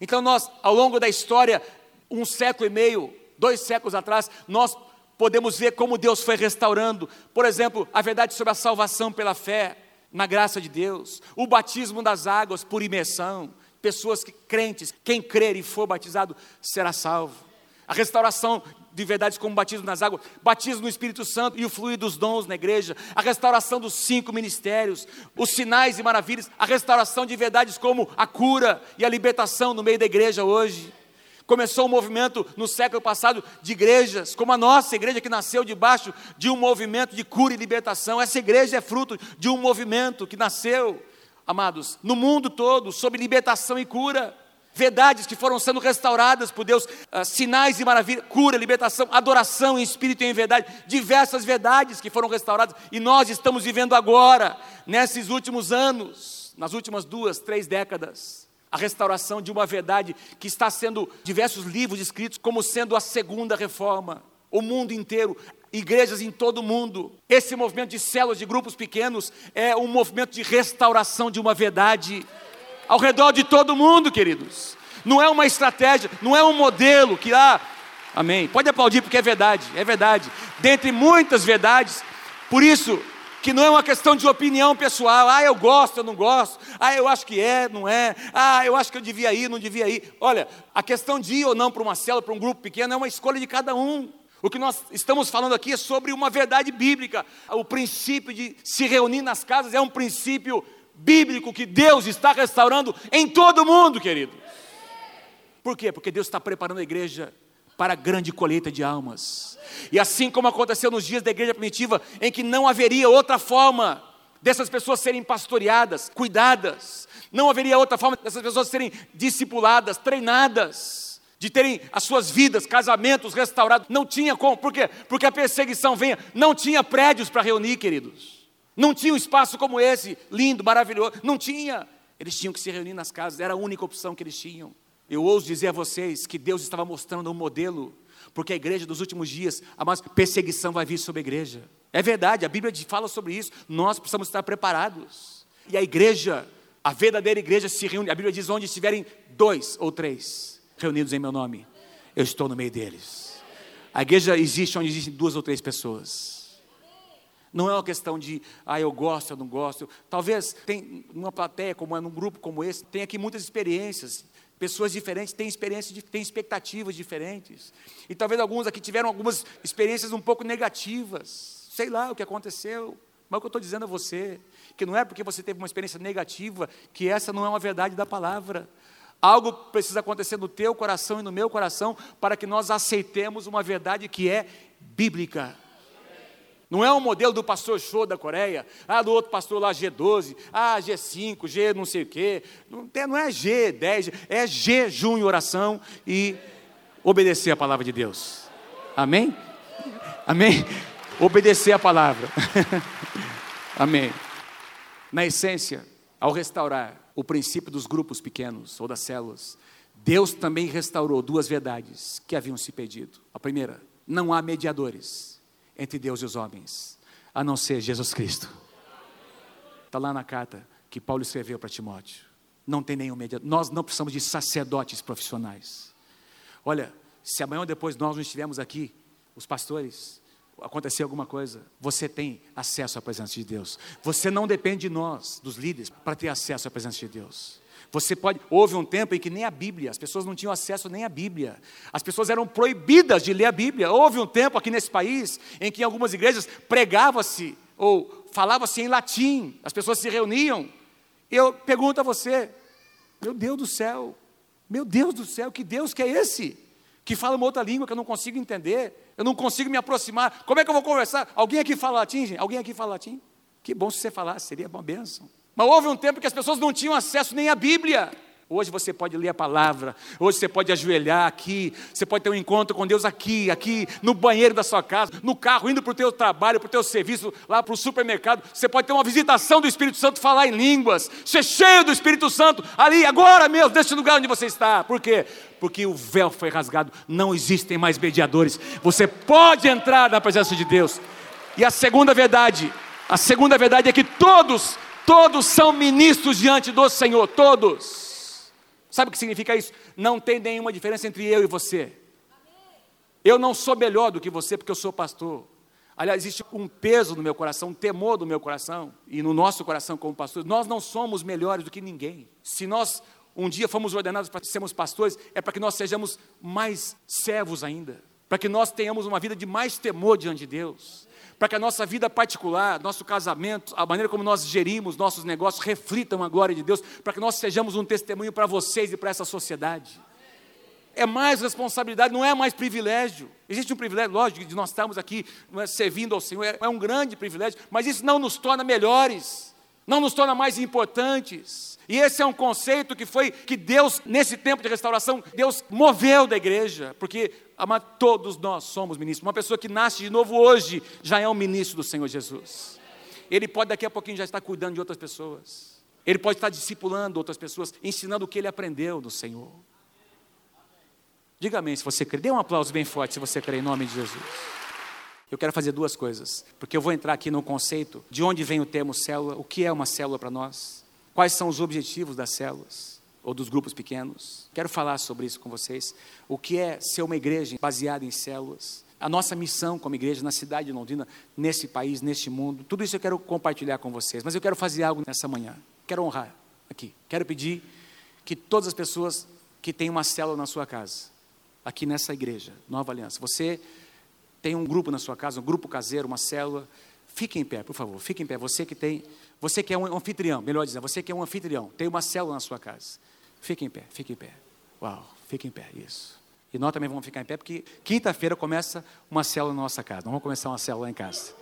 Então, nós, ao longo da história, um século e meio, dois séculos atrás, nós podemos ver como Deus foi restaurando, por exemplo, a verdade sobre a salvação pela fé, na graça de Deus, o batismo das águas por imersão, pessoas que crentes, quem crer e for batizado será salvo. A restauração de verdades como batismo nas águas, batismo no Espírito Santo e o fluir dos dons na igreja, a restauração dos cinco ministérios, os sinais e maravilhas, a restauração de verdades como a cura e a libertação no meio da igreja hoje. Começou um movimento no século passado de igrejas, como a nossa igreja que nasceu debaixo de um movimento de cura e libertação. Essa igreja é fruto de um movimento que nasceu, amados, no mundo todo, sob libertação e cura. Verdades que foram sendo restauradas por Deus, uh, sinais e maravilhas, cura, libertação, adoração em espírito e em verdade, diversas verdades que foram restauradas e nós estamos vivendo agora, nesses últimos anos, nas últimas duas, três décadas, a restauração de uma verdade que está sendo diversos livros escritos como sendo a segunda reforma. O mundo inteiro, igrejas em todo o mundo. Esse movimento de células, de grupos pequenos, é um movimento de restauração de uma verdade ao redor de todo mundo, queridos. Não é uma estratégia, não é um modelo que. Ah, amém. Pode aplaudir porque é verdade, é verdade. Dentre muitas verdades, por isso que não é uma questão de opinião pessoal. Ah, eu gosto, eu não gosto. Ah, eu acho que é, não é. Ah, eu acho que eu devia ir, não devia ir. Olha, a questão de ir ou não para uma célula, para um grupo pequeno, é uma escolha de cada um. O que nós estamos falando aqui é sobre uma verdade bíblica. O princípio de se reunir nas casas é um princípio bíblico que Deus está restaurando em todo mundo, querido. Por quê? Porque Deus está preparando a igreja para a grande colheita de almas. E assim como aconteceu nos dias da igreja primitiva, em que não haveria outra forma dessas pessoas serem pastoreadas, cuidadas, não haveria outra forma dessas pessoas serem discipuladas, treinadas, de terem as suas vidas, casamentos restaurados. Não tinha como, por quê? Porque a perseguição venha, não tinha prédios para reunir, queridos. Não tinha um espaço como esse, lindo, maravilhoso. Não tinha. Eles tinham que se reunir nas casas, era a única opção que eles tinham. Eu ouso dizer a vocês que Deus estava mostrando um modelo, porque a igreja dos últimos dias, a mais perseguição vai vir sobre a igreja. É verdade, a Bíblia fala sobre isso, nós precisamos estar preparados. E a igreja, a verdadeira igreja se reúne, a Bíblia diz: onde estiverem dois ou três reunidos em meu nome, eu estou no meio deles. A igreja existe onde existem duas ou três pessoas. Não é uma questão de, ah, eu gosto, eu não gosto. Talvez tem numa plateia como é, num grupo como esse, tem aqui muitas experiências. Pessoas diferentes têm experiências, têm expectativas diferentes. E talvez alguns aqui tiveram algumas experiências um pouco negativas. Sei lá o que aconteceu. Mas o que eu estou dizendo a você, que não é porque você teve uma experiência negativa, que essa não é uma verdade da palavra. Algo precisa acontecer no teu coração e no meu coração para que nós aceitemos uma verdade que é bíblica. Não é o modelo do pastor show da Coreia, ah, do outro pastor lá G12, ah, G5, G não sei o quê. Não, tem, não é G10, é jejum e oração e obedecer a palavra de Deus. Amém? Amém? Obedecer a palavra. *laughs* Amém. Na essência, ao restaurar o princípio dos grupos pequenos ou das células, Deus também restaurou duas verdades que haviam se perdido. A primeira, não há mediadores entre Deus e os homens, a não ser Jesus Cristo. Está lá na carta que Paulo escreveu para Timóteo. Não tem nenhum mediador. Nós não precisamos de sacerdotes profissionais. Olha, se amanhã ou depois nós não estivermos aqui, os pastores, acontecer alguma coisa, você tem acesso à presença de Deus. Você não depende de nós, dos líderes, para ter acesso à presença de Deus. Você pode. Houve um tempo em que nem a Bíblia, as pessoas não tinham acesso nem à Bíblia. As pessoas eram proibidas de ler a Bíblia. Houve um tempo aqui nesse país em que em algumas igrejas pregava-se ou falava-se em latim. As pessoas se reuniam. Eu pergunto a você, meu Deus do céu, meu Deus do céu, que Deus que é esse? Que fala uma outra língua que eu não consigo entender, eu não consigo me aproximar. Como é que eu vou conversar? Alguém aqui fala latim, gente? Alguém aqui fala latim? Que bom se você falasse, seria uma bênção. Mas houve um tempo que as pessoas não tinham acesso nem à Bíblia. Hoje você pode ler a palavra, hoje você pode ajoelhar aqui, você pode ter um encontro com Deus aqui, aqui no banheiro da sua casa, no carro, indo para o teu trabalho, para o teu serviço, lá para o supermercado. Você pode ter uma visitação do Espírito Santo, falar em línguas, ser cheio do Espírito Santo, ali, agora mesmo, neste lugar onde você está. Por quê? Porque o véu foi rasgado, não existem mais mediadores. Você pode entrar na presença de Deus. E a segunda verdade, a segunda verdade é que todos Todos são ministros diante do Senhor, todos. Sabe o que significa isso? Não tem nenhuma diferença entre eu e você. Eu não sou melhor do que você porque eu sou pastor. Aliás, existe um peso no meu coração, um temor no meu coração e no nosso coração como pastores. Nós não somos melhores do que ninguém. Se nós um dia fomos ordenados para sermos pastores, é para que nós sejamos mais servos ainda, para que nós tenhamos uma vida de mais temor diante de Deus para que a nossa vida particular, nosso casamento, a maneira como nós gerimos nossos negócios reflitam a glória de Deus, para que nós sejamos um testemunho para vocês e para essa sociedade. É mais responsabilidade, não é mais privilégio. Existe um privilégio, lógico, de nós estarmos aqui é, servindo ao Senhor, é, é um grande privilégio, mas isso não nos torna melhores, não nos torna mais importantes. E esse é um conceito que foi que Deus, nesse tempo de restauração, Deus moveu da igreja, porque ama, todos nós somos ministros. Uma pessoa que nasce de novo hoje já é um ministro do Senhor Jesus. Ele pode daqui a pouquinho já estar cuidando de outras pessoas. Ele pode estar discipulando outras pessoas, ensinando o que ele aprendeu do Senhor. Diga amém se você crê. Dê um aplauso bem forte se você crê em nome de Jesus. Eu quero fazer duas coisas, porque eu vou entrar aqui no conceito de onde vem o termo célula, o que é uma célula para nós. Quais são os objetivos das células ou dos grupos pequenos? Quero falar sobre isso com vocês. O que é ser uma igreja baseada em células? A nossa missão como igreja na cidade de Londrina, nesse país, neste mundo. Tudo isso eu quero compartilhar com vocês. Mas eu quero fazer algo nessa manhã. Quero honrar aqui. Quero pedir que todas as pessoas que têm uma célula na sua casa, aqui nessa igreja, Nova Aliança, você tem um grupo na sua casa, um grupo caseiro, uma célula, fique em pé, por favor, fique em pé. Você que tem você que é um anfitrião, melhor dizendo, você que é um anfitrião, tem uma célula na sua casa. Fique em pé, fique em pé. Uau, fique em pé, isso. E nós também vamos ficar em pé, porque quinta-feira começa uma célula na nossa casa. Nós vamos começar uma célula em casa.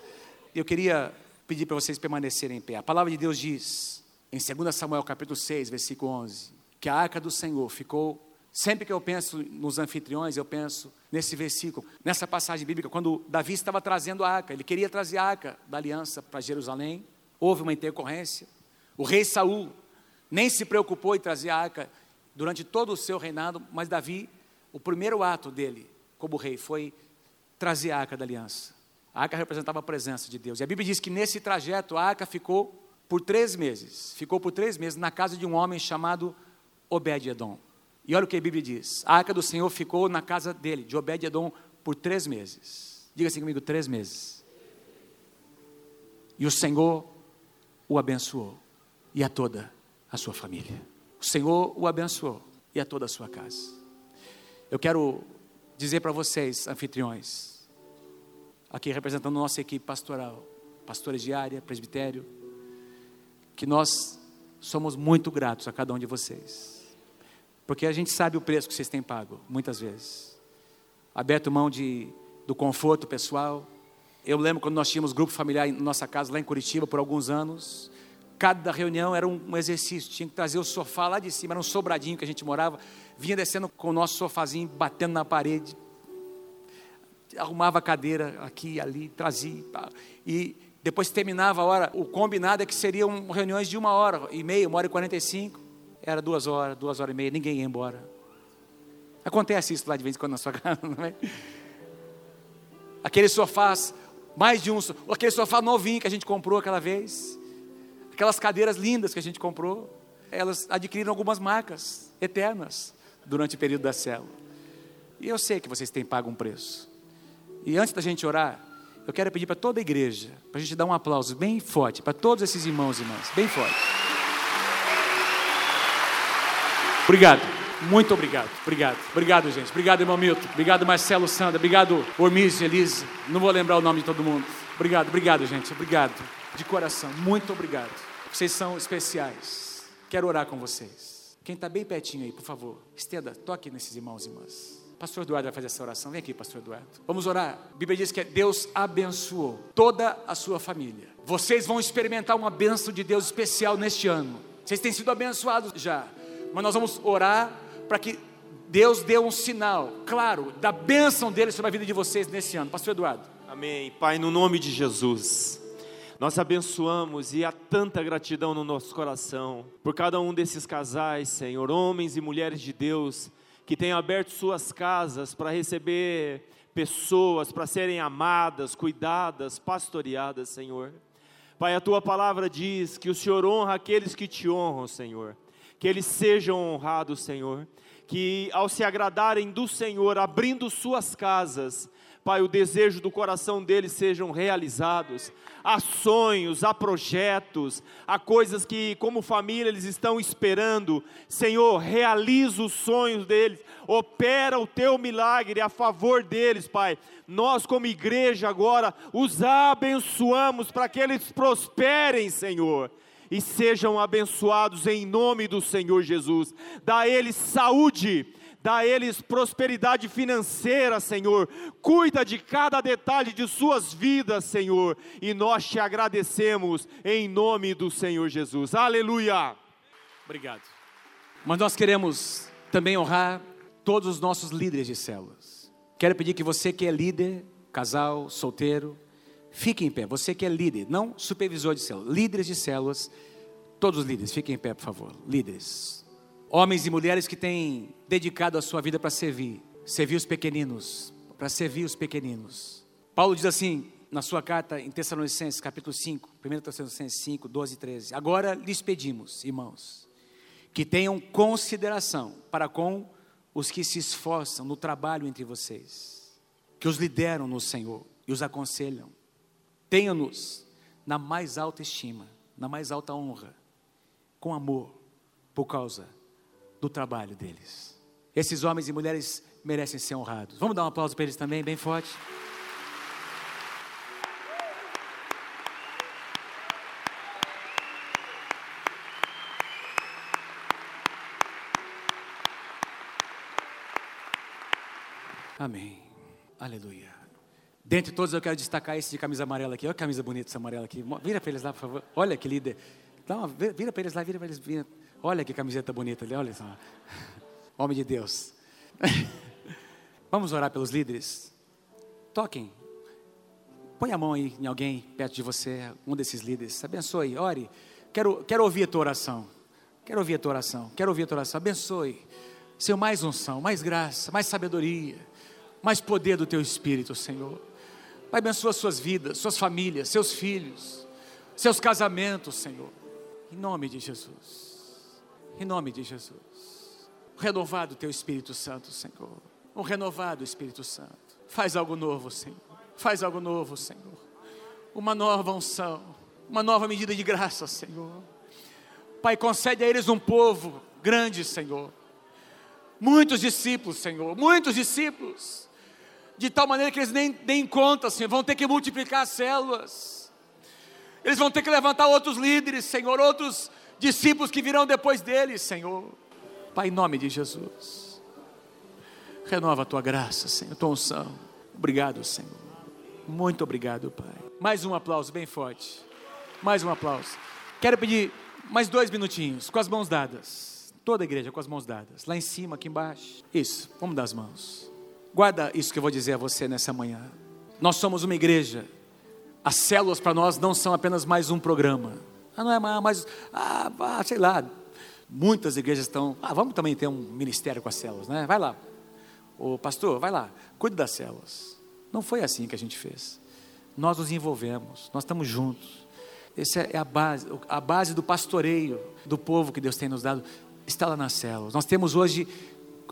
Eu queria pedir para vocês permanecerem em pé. A palavra de Deus diz, em 2 Samuel capítulo 6, versículo 11, que a arca do Senhor ficou Sempre que eu penso nos anfitriões, eu penso nesse versículo, nessa passagem bíblica, quando Davi estava trazendo a arca, ele queria trazer a arca da aliança para Jerusalém, houve uma intercorrência. O rei Saul nem se preocupou em trazer a arca durante todo o seu reinado, mas Davi, o primeiro ato dele como rei foi trazer a arca da aliança. A arca representava a presença de Deus. E a Bíblia diz que nesse trajeto a arca ficou por três meses. Ficou por três meses na casa de um homem chamado Obed-Edom. E olha o que a Bíblia diz: a arca do Senhor ficou na casa dele, de Obed-Edom, por três meses. Diga assim comigo: três meses. E o Senhor o abençoou, e a toda a sua família. O Senhor o abençoou, e a toda a sua casa. Eu quero dizer para vocês, anfitriões, aqui representando nossa equipe pastoral, pastora diária, presbitério, que nós somos muito gratos a cada um de vocês. Porque a gente sabe o preço que vocês têm pago, muitas vezes. Aberto mão de, do conforto pessoal. Eu lembro quando nós tínhamos grupo familiar em nossa casa lá em Curitiba por alguns anos. Cada reunião era um, exercício, tinha que trazer o sofá lá de cima, era um sobradinho que a gente morava. Vinha descendo com o nosso sofazinho, batendo na parede, arrumava a cadeira aqui e ali, trazia. E depois terminava a hora, o combinado é que seriam reuniões de uma hora e meia, uma hora e quarenta e cinco. Era duas horas, duas horas e meia, ninguém ia embora. Acontece isso lá de vez em quando na sua *laughs* casa, não é? Aqueles sofás, mais de um, aquele sofá novinho que a gente comprou aquela vez, aquelas cadeiras lindas que a gente comprou, elas adquiriram algumas marcas eternas durante o período da célula. E eu sei que vocês têm pago um preço. E antes da gente orar, eu quero pedir para toda a igreja, para a gente dar um aplauso bem forte, para todos esses irmãos e irmãs, bem forte. Obrigado, muito obrigado, obrigado, obrigado, gente. Obrigado, irmão Milton, obrigado, Marcelo Sandra, obrigado, Ormísio, Elise, não vou lembrar o nome de todo mundo. Obrigado, obrigado, gente, obrigado, de coração, muito obrigado. Vocês são especiais. Quero orar com vocês. Quem está bem pertinho aí, por favor, estenda, toque nesses irmãos e irmãs. Pastor Eduardo vai fazer essa oração. Vem aqui, Pastor Eduardo. Vamos orar. A Bíblia diz que Deus abençoou toda a sua família. Vocês vão experimentar uma bênção de Deus especial neste ano. Vocês têm sido abençoados já. Mas nós vamos orar para que Deus dê um sinal, claro, da bênção dele sobre a vida de vocês nesse ano. Pastor Eduardo. Amém. Pai, no nome de Jesus. Nós abençoamos e há tanta gratidão no nosso coração por cada um desses casais, Senhor, homens e mulheres de Deus que têm aberto suas casas para receber pessoas, para serem amadas, cuidadas, pastoreadas, Senhor. Pai, a tua palavra diz que o Senhor honra aqueles que te honram, Senhor. Que eles sejam honrados, Senhor. Que ao se agradarem do Senhor, abrindo suas casas, Pai, o desejo do coração deles sejam realizados. Há sonhos, há projetos, há coisas que, como família, eles estão esperando. Senhor, realiza os sonhos deles, opera o teu milagre a favor deles, Pai. Nós, como igreja, agora os abençoamos para que eles prosperem, Senhor e sejam abençoados em nome do Senhor Jesus. Dá a eles saúde, dá a eles prosperidade financeira, Senhor. Cuida de cada detalhe de suas vidas, Senhor. E nós te agradecemos em nome do Senhor Jesus. Aleluia. Obrigado. Mas nós queremos também honrar todos os nossos líderes de células. Quero pedir que você que é líder, casal, solteiro, fique em pé. Você que é líder, não supervisor de células, líderes de células, todos os líderes, fiquem em pé, por favor. Líderes, Homens e mulheres que têm dedicado a sua vida para servir, servir os pequeninos, para servir os pequeninos. Paulo diz assim na sua carta em Tessalonicenses, capítulo 5, 1 Tessalonicenses 5, 12 e 13. Agora lhes pedimos, irmãos, que tenham consideração para com os que se esforçam no trabalho entre vocês, que os lideram no Senhor e os aconselham. Tenham-nos na mais alta estima, na mais alta honra, com amor, por causa do trabalho deles. Esses homens e mulheres merecem ser honrados. Vamos dar um aplauso para eles também, bem forte. Amém. Aleluia. Dentre todos eu quero destacar esse de camisa amarela aqui. Olha que camisa bonita essa amarela aqui. Vira para eles lá, por favor. Olha que líder. Uma, vira para eles lá, vira para eles. Vira. Olha que camiseta bonita ali, olha só. *laughs* Homem de Deus. *laughs* Vamos orar pelos líderes? Toquem. Põe a mão aí em alguém perto de você, um desses líderes. Abençoe, ore. Quero, quero ouvir a tua oração. Quero ouvir a tua oração, quero ouvir a tua oração. Abençoe. Senhor, mais unção, mais graça, mais sabedoria, mais poder do teu Espírito, Senhor. Pai, abençoa suas vidas, suas famílias, seus filhos, seus casamentos, Senhor. Em nome de Jesus. Em nome de Jesus. Renovado teu Espírito Santo, Senhor. Um renovado Espírito Santo. Faz algo novo, Senhor. Faz algo novo, Senhor. Uma nova unção, uma nova medida de graça, Senhor. Pai, concede a eles um povo grande, Senhor. Muitos discípulos, Senhor, muitos discípulos. De tal maneira que eles nem deem conta, Senhor, vão ter que multiplicar as células. Eles vão ter que levantar outros líderes, Senhor, outros discípulos que virão depois deles, Senhor. Pai, em nome de Jesus. Renova a tua graça, Senhor, tua unção. Obrigado, Senhor. Muito obrigado, Pai. Mais um aplauso bem forte. Mais um aplauso. Quero pedir mais dois minutinhos, com as mãos dadas. Toda a igreja com as mãos dadas. Lá em cima, aqui embaixo. Isso, vamos dar as mãos. Guarda isso que eu vou dizer a você nessa manhã. Nós somos uma igreja. As células para nós não são apenas mais um programa. Ah, não é mais, ah, sei lá. Muitas igrejas estão, ah, vamos também ter um ministério com as células, né? Vai lá. O pastor, vai lá, cuide das células. Não foi assim que a gente fez. Nós nos envolvemos, nós estamos juntos. Essa é a base, a base do pastoreio do povo que Deus tem nos dado, está lá nas células. Nós temos hoje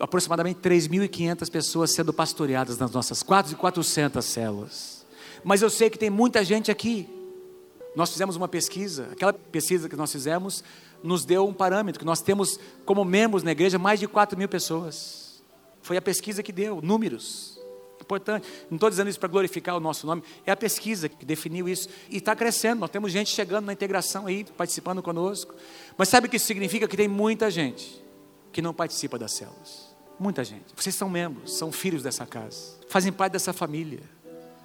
aproximadamente 3.500 pessoas sendo pastoreadas nas nossas 4.400 células. Mas eu sei que tem muita gente aqui. Nós fizemos uma pesquisa, aquela pesquisa que nós fizemos nos deu um parâmetro, que nós temos como membros na igreja mais de 4 mil pessoas. Foi a pesquisa que deu, números importante. Não estou dizendo isso para glorificar o nosso nome, é a pesquisa que definiu isso. E está crescendo, nós temos gente chegando na integração aí, participando conosco. Mas sabe o que isso significa? Que tem muita gente que não participa das células. Muita gente. Vocês são membros, são filhos dessa casa, fazem parte dessa família.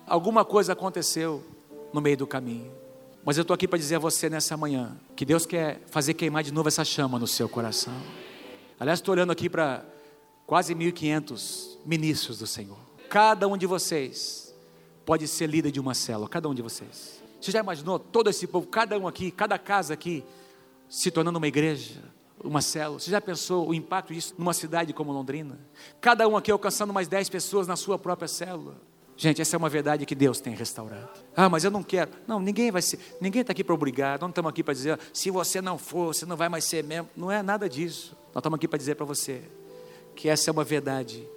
Alguma coisa aconteceu no meio do caminho. Mas eu estou aqui para dizer a você nessa manhã que Deus quer fazer queimar de novo essa chama no seu coração. Aliás, estou olhando aqui para quase 1.500 ministros do Senhor. Cada um de vocês pode ser líder de uma célula, cada um de vocês. Você já imaginou todo esse povo, cada um aqui, cada casa aqui, se tornando uma igreja, uma célula? Você já pensou o impacto disso numa cidade como Londrina? Cada um aqui alcançando mais 10 pessoas na sua própria célula. Gente, essa é uma verdade que Deus tem restaurado. Ah, mas eu não quero. Não, ninguém vai ser. Ninguém está aqui para obrigar. Não estamos aqui para dizer, se você não for, você não vai mais ser membro. Não é nada disso. Nós estamos aqui para dizer para você que essa é uma verdade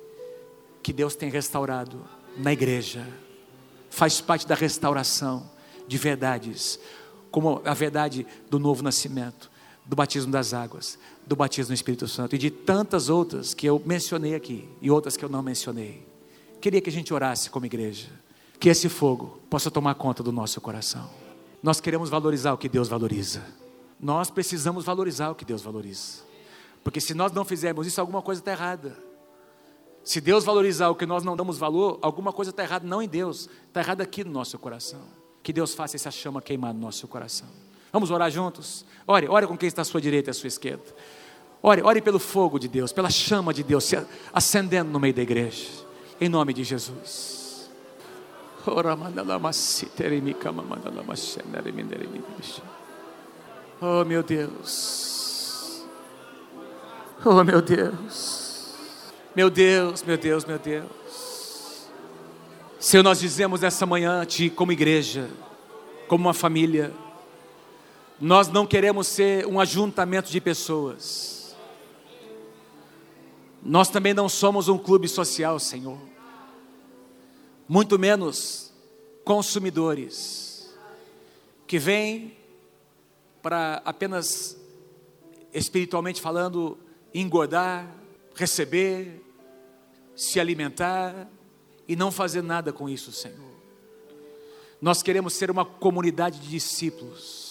que Deus tem restaurado na igreja. Faz parte da restauração de verdades, como a verdade do novo nascimento, do batismo das águas, do batismo no Espírito Santo e de tantas outras que eu mencionei aqui e outras que eu não mencionei. Queria que a gente orasse como igreja, que esse fogo possa tomar conta do nosso coração. Nós queremos valorizar o que Deus valoriza. Nós precisamos valorizar o que Deus valoriza. Porque se nós não fizermos isso, alguma coisa está errada. Se Deus valorizar o que nós não damos valor, alguma coisa está errada, não em Deus, está errada aqui no nosso coração. Que Deus faça essa chama queimar no nosso coração. Vamos orar juntos? Ore, ore com quem está à sua direita e à sua esquerda. Ore, ore pelo fogo de Deus, pela chama de Deus se acendendo no meio da igreja. Em nome de Jesus. Oh meu Deus. Oh meu Deus. Meu Deus, meu Deus, meu Deus. Senhor, nós dizemos nessa manhã a Ti, como igreja, como uma família, nós não queremos ser um ajuntamento de pessoas. Nós também não somos um clube social, Senhor. Muito menos consumidores que vêm para apenas espiritualmente falando engordar, receber, se alimentar e não fazer nada com isso, Senhor. Nós queremos ser uma comunidade de discípulos,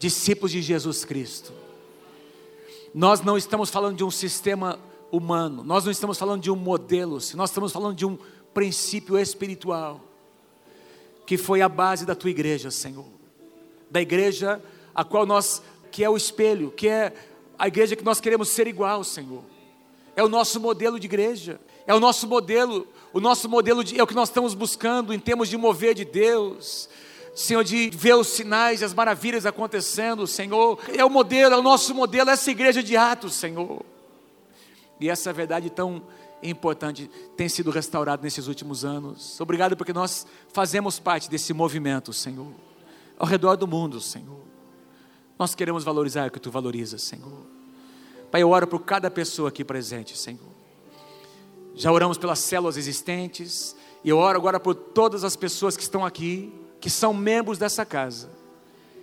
discípulos de Jesus Cristo. Nós não estamos falando de um sistema humano, nós não estamos falando de um modelo, nós estamos falando de um princípio espiritual, que foi a base da tua igreja, Senhor. Da igreja a qual nós, que é o espelho, que é a igreja que nós queremos ser igual, Senhor. É o nosso modelo de igreja. É o nosso modelo, o nosso modelo de, é o que nós estamos buscando em termos de mover de Deus, Senhor, de ver os sinais e as maravilhas acontecendo, Senhor. É o modelo, é o nosso modelo, essa igreja de Atos, Senhor. E essa verdade tão importante tem sido restaurada nesses últimos anos. Obrigado porque nós fazemos parte desse movimento, Senhor, ao redor do mundo, Senhor. Nós queremos valorizar o que tu valorizas, Senhor. Pai, eu oro por cada pessoa aqui presente, Senhor. Já oramos pelas células existentes, e eu oro agora por todas as pessoas que estão aqui, que são membros dessa casa,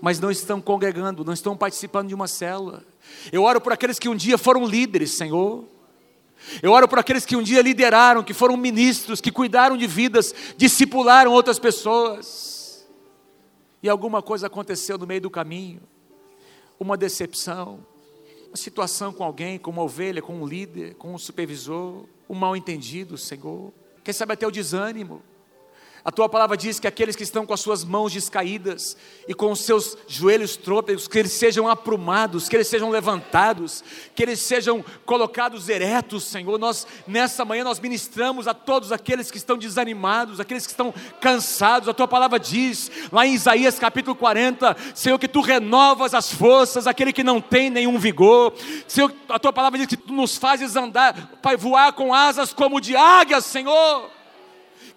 mas não estão congregando, não estão participando de uma célula. Eu oro por aqueles que um dia foram líderes, Senhor. Eu oro por aqueles que um dia lideraram, que foram ministros, que cuidaram de vidas, discipularam outras pessoas. E alguma coisa aconteceu no meio do caminho, uma decepção, uma situação com alguém, com uma ovelha, com um líder, com um supervisor, um mal entendido, Senhor. Quem sabe até o desânimo. A tua palavra diz que aqueles que estão com as suas mãos descaídas e com os seus joelhos trôpegos, que eles sejam aprumados, que eles sejam levantados, que eles sejam colocados eretos, Senhor. Nós, nessa manhã, nós ministramos a todos aqueles que estão desanimados, aqueles que estão cansados. A tua palavra diz, lá em Isaías capítulo 40, Senhor, que tu renovas as forças, aquele que não tem nenhum vigor. Senhor, a tua palavra diz que tu nos fazes andar, Pai, voar com asas como de águias, Senhor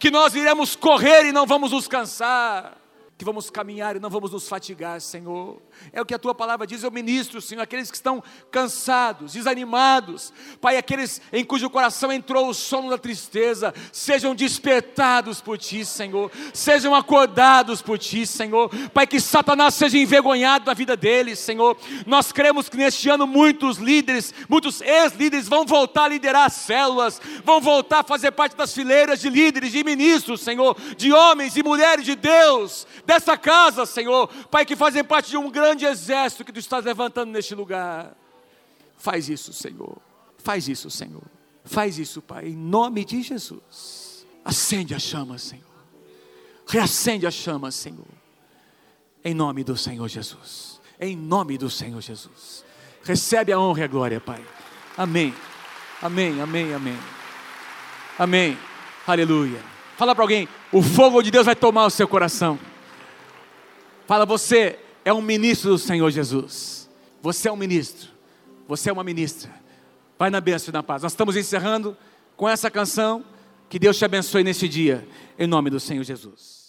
que nós iremos correr e não vamos nos cansar, que vamos caminhar e não vamos nos fatigar, Senhor. É o que a tua palavra diz, eu ministro, Senhor, aqueles que estão cansados, desanimados, Pai, aqueles em cujo coração entrou o sono da tristeza, sejam despertados por Ti, Senhor, sejam acordados por Ti, Senhor, Pai, que Satanás seja envergonhado na vida deles, Senhor. Nós cremos que neste ano muitos líderes, muitos ex-líderes vão voltar a liderar células, vão voltar a fazer parte das fileiras de líderes, de ministros, Senhor, de homens e mulheres de Deus, dessa casa, Senhor, Pai, que fazem parte de um grande exército que tu estás levantando neste lugar. Faz isso, Senhor. Faz isso, Senhor. Faz isso, Pai, em nome de Jesus. Acende a chama, Senhor. Reacende a chama, Senhor. Em nome do Senhor Jesus. Em nome do Senhor Jesus. Recebe a honra e a glória, Pai. Amém. Amém, amém, amém. Amém. Aleluia. Fala para alguém, o fogo de Deus vai tomar o seu coração. Fala você, é um ministro do Senhor Jesus. Você é um ministro. Você é uma ministra. Vai na bênção e na paz. Nós estamos encerrando com essa canção. Que Deus te abençoe nesse dia. Em nome do Senhor Jesus.